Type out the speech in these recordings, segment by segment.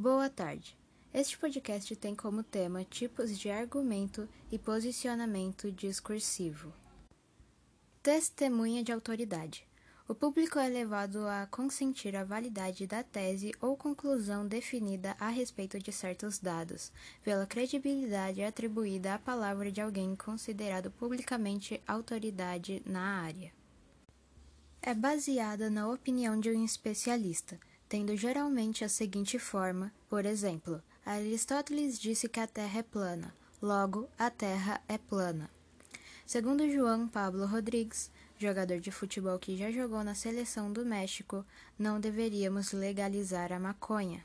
Boa tarde. Este podcast tem como tema tipos de argumento e posicionamento discursivo. Testemunha de autoridade. O público é levado a consentir a validade da tese ou conclusão definida a respeito de certos dados, pela credibilidade atribuída à palavra de alguém considerado publicamente autoridade na área. É baseada na opinião de um especialista, tendo geralmente a seguinte forma: por exemplo, Aristóteles disse que a Terra é plana, logo, a Terra é plana. Segundo João Pablo Rodrigues, jogador de futebol que já jogou na seleção do México, não deveríamos legalizar a maconha.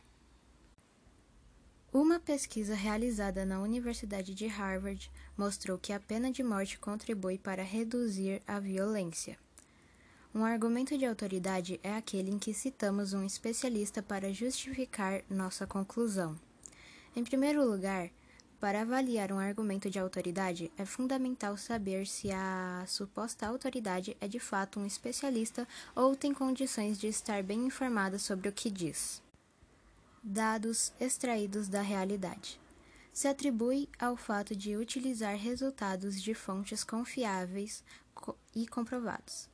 Uma pesquisa realizada na Universidade de Harvard mostrou que a pena de morte contribui para reduzir a violência. Um argumento de autoridade é aquele em que citamos um especialista para justificar nossa conclusão. Em primeiro lugar, para avaliar um argumento de autoridade, é fundamental saber se a suposta autoridade é de fato um especialista ou tem condições de estar bem informada sobre o que diz. Dados extraídos da realidade. Se atribui ao fato de utilizar resultados de fontes confiáveis e comprovados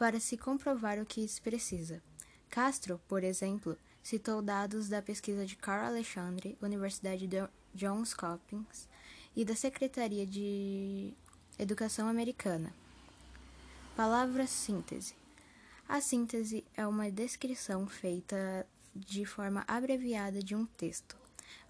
para se comprovar o que se precisa. Castro, por exemplo, citou dados da pesquisa de Carl Alexandre, Universidade de Johns Hopkins e da Secretaria de Educação Americana. Palavra síntese. A síntese é uma descrição feita de forma abreviada de um texto.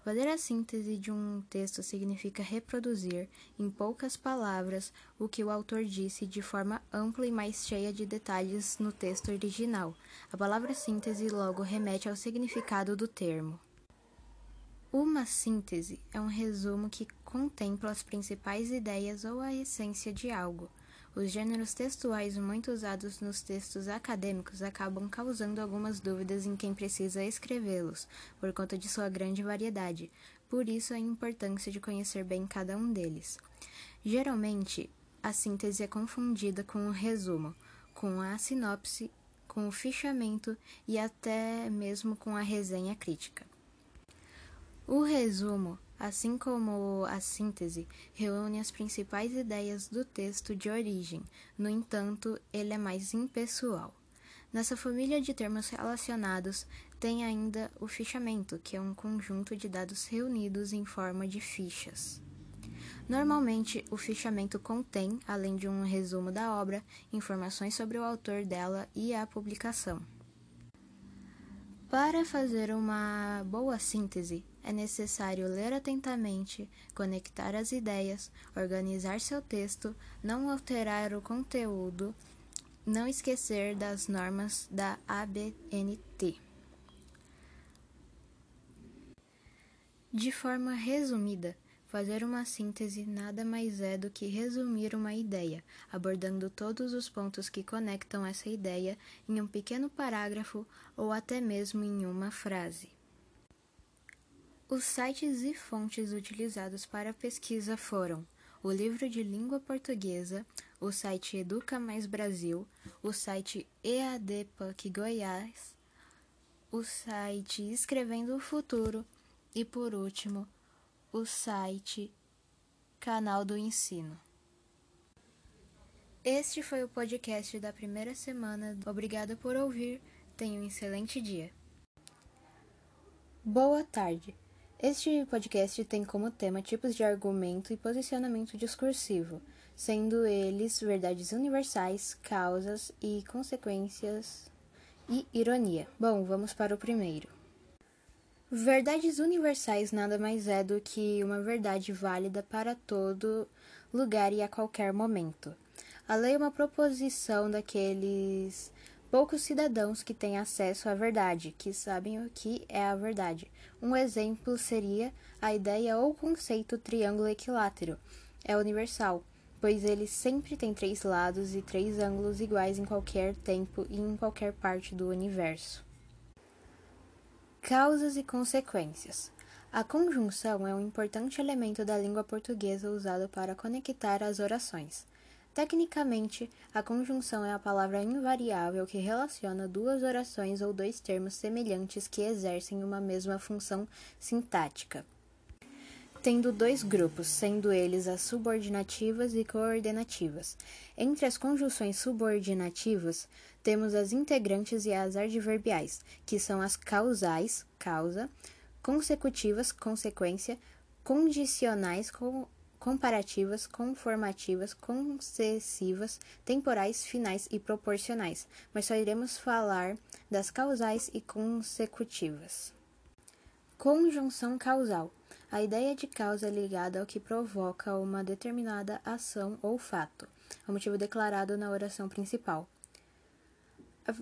Fazer a síntese de um texto significa reproduzir, em poucas palavras, o que o autor disse de forma ampla e mais cheia de detalhes no texto original. A palavra síntese logo remete ao significado do termo. Uma síntese é um resumo que contempla as principais ideias ou a essência de algo. Os gêneros textuais muito usados nos textos acadêmicos acabam causando algumas dúvidas em quem precisa escrevê-los, por conta de sua grande variedade, por isso a importância de conhecer bem cada um deles. Geralmente, a síntese é confundida com o resumo, com a sinopse, com o fichamento e até mesmo com a resenha crítica. O resumo assim como a síntese, reúne as principais ideias do texto de origem, no entanto, ele é mais impessoal. Nessa família de termos relacionados, tem ainda o fichamento, que é um conjunto de dados reunidos em forma de fichas. Normalmente, o fichamento contém, além de um resumo da obra, informações sobre o autor dela e a publicação. Para fazer uma boa síntese, é necessário ler atentamente, conectar as ideias, organizar seu texto, não alterar o conteúdo, não esquecer das normas da ABNT. De forma resumida, Fazer uma síntese nada mais é do que resumir uma ideia, abordando todos os pontos que conectam essa ideia em um pequeno parágrafo ou até mesmo em uma frase. Os sites e fontes utilizados para a pesquisa foram o livro de língua portuguesa, o site Educa Mais Brasil, o site EADPUC Goiás, o site Escrevendo o Futuro e, por último, o site Canal do Ensino. Este foi o podcast da primeira semana. Obrigada por ouvir. Tenha um excelente dia. Boa tarde. Este podcast tem como tema tipos de argumento e posicionamento discursivo, sendo eles verdades universais, causas e consequências e ironia. Bom, vamos para o primeiro. Verdades universais nada mais é do que uma verdade válida para todo lugar e a qualquer momento. A lei é uma proposição daqueles poucos cidadãos que têm acesso à verdade, que sabem o que é a verdade. Um exemplo seria a ideia ou conceito triângulo equilátero. É universal, pois ele sempre tem três lados e três ângulos iguais em qualquer tempo e em qualquer parte do universo. Causas e consequências. A conjunção é um importante elemento da língua portuguesa usado para conectar as orações. Tecnicamente, a conjunção é a palavra invariável que relaciona duas orações ou dois termos semelhantes que exercem uma mesma função sintática, tendo dois grupos, sendo eles as subordinativas e coordenativas. Entre as conjunções subordinativas, temos as integrantes e as adverbiais, que são as causais, causa, consecutivas, consequência, condicionais, comparativas, conformativas, concessivas, temporais, finais e proporcionais, mas só iremos falar das causais e consecutivas. Conjunção causal. A ideia de causa é ligada ao que provoca uma determinada ação ou fato, o motivo declarado na oração principal. A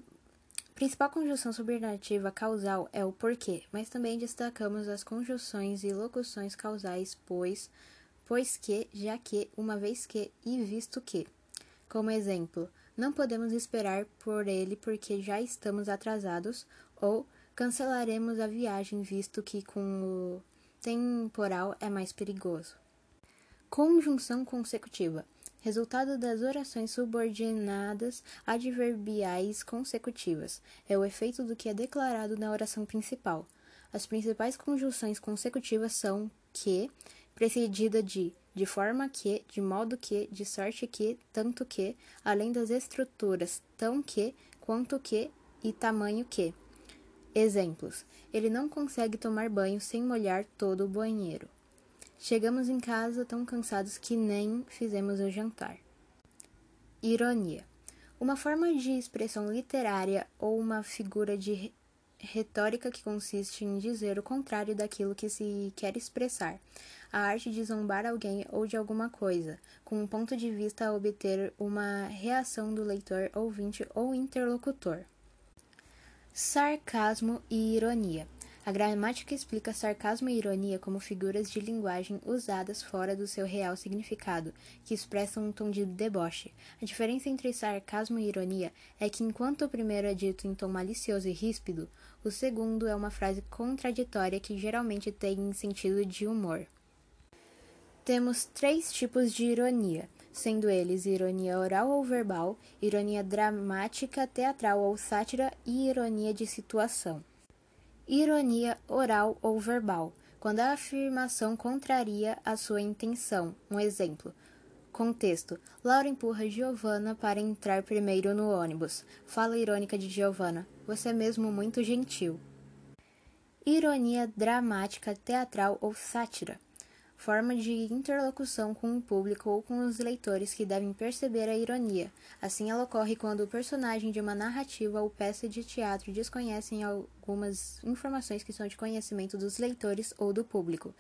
principal conjunção subordinativa causal é o porquê, mas também destacamos as conjunções e locuções causais, pois pois que, já que, uma vez que e visto que. Como exemplo, não podemos esperar por ele porque já estamos atrasados, ou cancelaremos a viagem visto que com o temporal é mais perigoso. Conjunção consecutiva. Resultado das orações subordinadas adverbiais consecutivas. É o efeito do que é declarado na oração principal. As principais conjunções consecutivas são que, precedida de de forma que, de modo que, de sorte que, tanto que, além das estruturas tão que, quanto que e tamanho que. Exemplos: ele não consegue tomar banho sem molhar todo o banheiro. Chegamos em casa tão cansados que nem fizemos o jantar. Ironia: uma forma de expressão literária ou uma figura de retórica que consiste em dizer o contrário daquilo que se quer expressar, a arte de zombar alguém ou de alguma coisa, com um ponto de vista a obter uma reação do leitor, ouvinte ou interlocutor. Sarcasmo e ironia. A gramática explica sarcasmo e ironia como figuras de linguagem usadas fora do seu real significado, que expressam um tom de deboche. A diferença entre sarcasmo e ironia é que, enquanto o primeiro é dito em tom malicioso e ríspido, o segundo é uma frase contraditória que geralmente tem sentido de humor. Temos três tipos de ironia, sendo eles ironia oral ou verbal, ironia dramática, teatral ou sátira e ironia de situação. Ironia oral ou verbal, quando a afirmação contraria a sua intenção. Um exemplo. Contexto: Laura empurra Giovanna para entrar primeiro no ônibus. Fala irônica de Giovanna: Você é mesmo muito gentil. Ironia dramática, teatral ou sátira forma de interlocução com o público ou com os leitores que devem perceber a ironia. Assim, ela ocorre quando o personagem de uma narrativa ou peça de teatro desconhecem algumas informações que são de conhecimento dos leitores ou do público.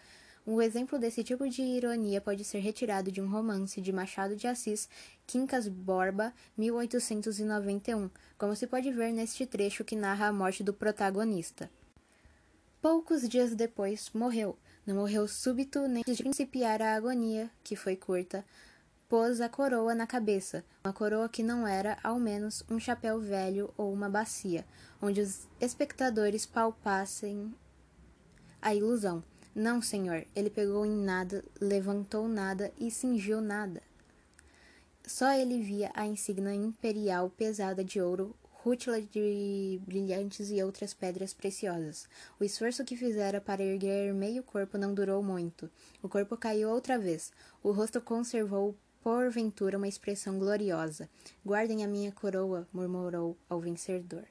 Um exemplo desse tipo de ironia pode ser retirado de um romance de Machado de Assis, Quincas Borba, 1891, como se pode ver neste trecho que narra a morte do protagonista. Poucos dias depois, morreu não morreu súbito nem de principiar a agonia, que foi curta. Pôs a coroa na cabeça, uma coroa que não era, ao menos, um chapéu velho ou uma bacia, onde os espectadores palpassem a ilusão. Não, senhor, ele pegou em nada, levantou nada e cingiu nada. Só ele via a insígnia imperial pesada de ouro rútila de brilhantes e outras pedras preciosas. O esforço que fizera para erguer meio corpo não durou muito. O corpo caiu outra vez. O rosto conservou porventura uma expressão gloriosa. Guardem a minha coroa, murmurou ao vencedor.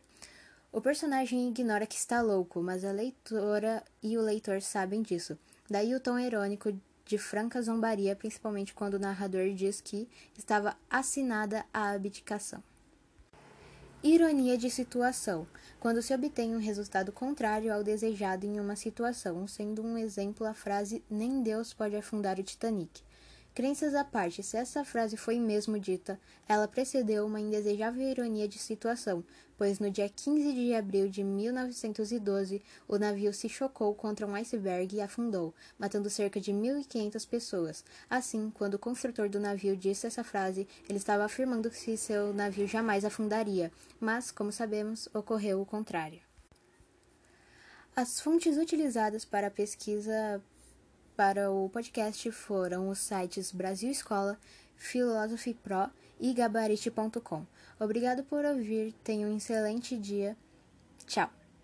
O personagem ignora que está louco, mas a leitora e o leitor sabem disso. Daí o tom irônico de franca zombaria, principalmente quando o narrador diz que estava assinada a abdicação. Ironia de situação, quando se obtém um resultado contrário ao desejado em uma situação, sendo um exemplo a frase Nem Deus pode afundar o Titanic. Crenças à parte, se essa frase foi mesmo dita, ela precedeu uma indesejável ironia de situação, pois no dia 15 de abril de 1912, o navio se chocou contra um iceberg e afundou, matando cerca de 1.500 pessoas. Assim, quando o construtor do navio disse essa frase, ele estava afirmando que seu navio jamais afundaria, mas, como sabemos, ocorreu o contrário. As fontes utilizadas para a pesquisa para o podcast foram os sites Brasil Escola, Philosophy Pro e Gabarite.com. Obrigado por ouvir, tenha um excelente dia. Tchau!